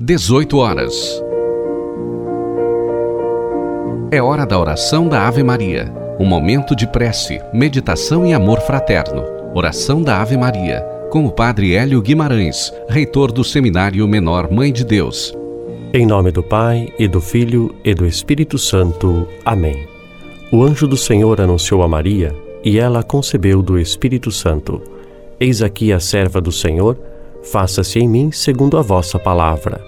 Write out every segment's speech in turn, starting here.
18 horas. É hora da oração da Ave Maria. Um momento de prece, meditação e amor fraterno. Oração da Ave Maria, com o Padre Hélio Guimarães, reitor do Seminário Menor Mãe de Deus. Em nome do Pai, e do Filho, e do Espírito Santo. Amém. O anjo do Senhor anunciou a Maria, e ela concebeu do Espírito Santo. Eis aqui a serva do Senhor faça-se em mim segundo a vossa palavra.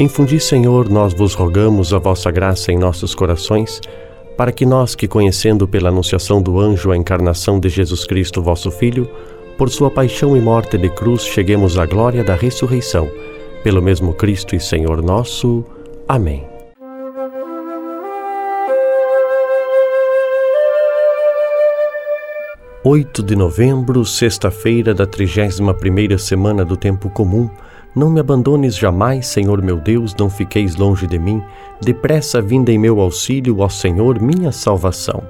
Infundi, Senhor, nós vos rogamos a vossa graça em nossos corações, para que nós, que conhecendo pela anunciação do anjo a encarnação de Jesus Cristo, vosso Filho, por sua paixão e morte de cruz, cheguemos à glória da ressurreição. Pelo mesmo Cristo e Senhor nosso. Amém. Oito de novembro, sexta-feira da trigésima primeira semana do tempo comum. Não me abandones jamais, Senhor meu Deus, não fiqueis longe de mim. Depressa vinda em meu auxílio, ó Senhor, minha salvação.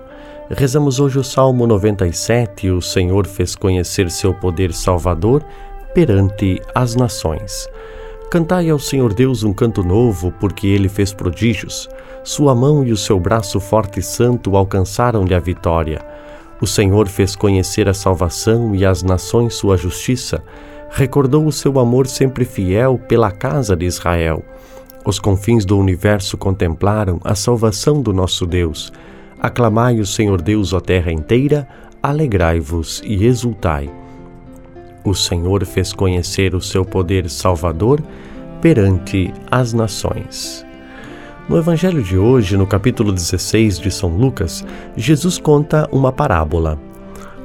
Rezamos hoje o Salmo 97, o Senhor fez conhecer seu poder salvador perante as nações. Cantai ao Senhor Deus um canto novo, porque ele fez prodígios. Sua mão e o seu braço forte e santo alcançaram-lhe a vitória. O Senhor fez conhecer a salvação e as nações sua justiça recordou o seu amor sempre fiel pela casa de Israel. Os confins do universo contemplaram a salvação do nosso Deus. Aclamai o Senhor Deus, ó terra inteira, alegrai-vos e exultai. O Senhor fez conhecer o seu poder salvador perante as nações. No Evangelho de hoje, no capítulo 16 de São Lucas, Jesus conta uma parábola.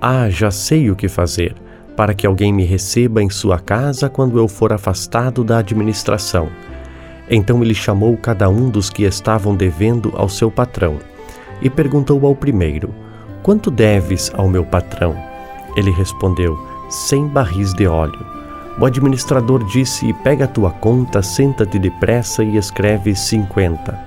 ah, já sei o que fazer, para que alguém me receba em sua casa quando eu for afastado da administração. Então ele chamou cada um dos que estavam devendo ao seu patrão e perguntou ao primeiro: Quanto deves ao meu patrão? Ele respondeu: Cem barris de óleo. O administrador disse: Pega a tua conta, senta-te depressa e escreve cinquenta.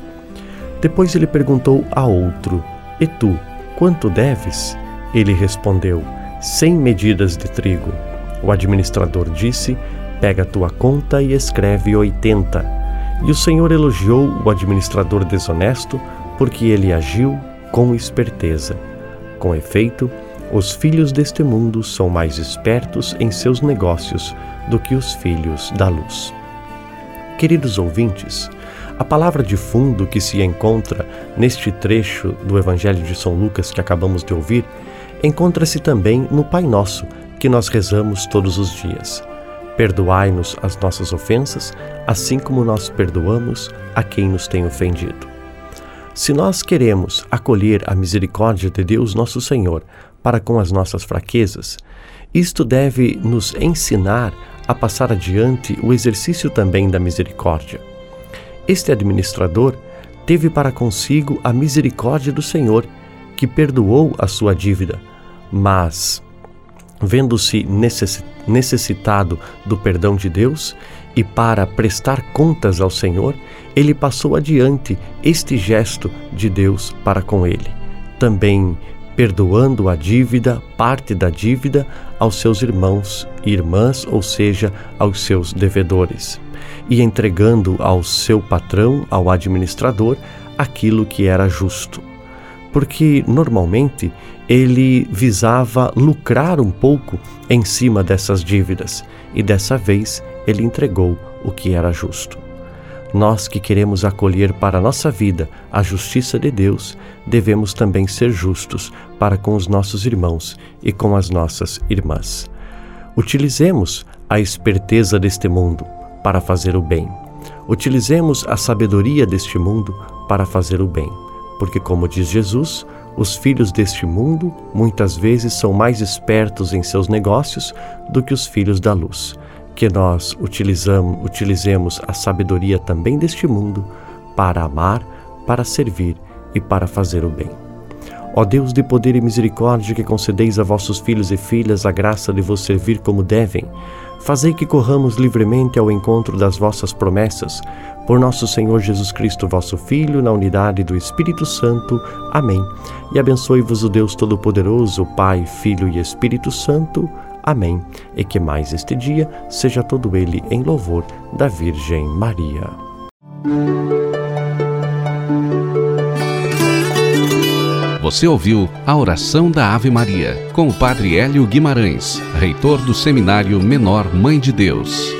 Depois ele perguntou a outro: E tu, quanto deves? Ele respondeu: Cem medidas de trigo. O administrador disse: Pega tua conta e escreve oitenta. E o Senhor elogiou o administrador desonesto, porque ele agiu com esperteza. Com efeito, os filhos deste mundo são mais espertos em seus negócios do que os filhos da luz. Queridos ouvintes, a palavra de fundo que se encontra neste trecho do Evangelho de São Lucas que acabamos de ouvir encontra-se também no Pai Nosso, que nós rezamos todos os dias. Perdoai-nos as nossas ofensas, assim como nós perdoamos a quem nos tem ofendido. Se nós queremos acolher a misericórdia de Deus nosso Senhor para com as nossas fraquezas, isto deve nos ensinar a passar adiante o exercício também da misericórdia. Este administrador teve para consigo a misericórdia do Senhor, que perdoou a sua dívida mas, vendo-se necessitado do perdão de Deus e para prestar contas ao Senhor, ele passou adiante este gesto de Deus para com ele, também perdoando a dívida, parte da dívida, aos seus irmãos e irmãs, ou seja, aos seus devedores, e entregando ao seu patrão, ao administrador, aquilo que era justo. Porque normalmente ele visava lucrar um pouco em cima dessas dívidas e dessa vez ele entregou o que era justo. Nós que queremos acolher para a nossa vida a justiça de Deus, devemos também ser justos para com os nossos irmãos e com as nossas irmãs. Utilizemos a esperteza deste mundo para fazer o bem. Utilizemos a sabedoria deste mundo para fazer o bem, porque, como diz Jesus, os filhos deste mundo muitas vezes são mais espertos em seus negócios do que os filhos da luz. Que nós utilizamos, utilizemos a sabedoria também deste mundo para amar, para servir e para fazer o bem. Ó Deus de poder e misericórdia, que concedeis a vossos filhos e filhas a graça de vos servir como devem, fazei que corramos livremente ao encontro das vossas promessas, por nosso Senhor Jesus Cristo, vosso Filho, na unidade do Espírito Santo. Amém. E abençoe-vos o Deus Todo-Poderoso, Pai, Filho e Espírito Santo. Amém. E que mais este dia seja todo ele em louvor da Virgem Maria. Você ouviu a oração da Ave Maria com o Padre Hélio Guimarães, reitor do Seminário Menor Mãe de Deus.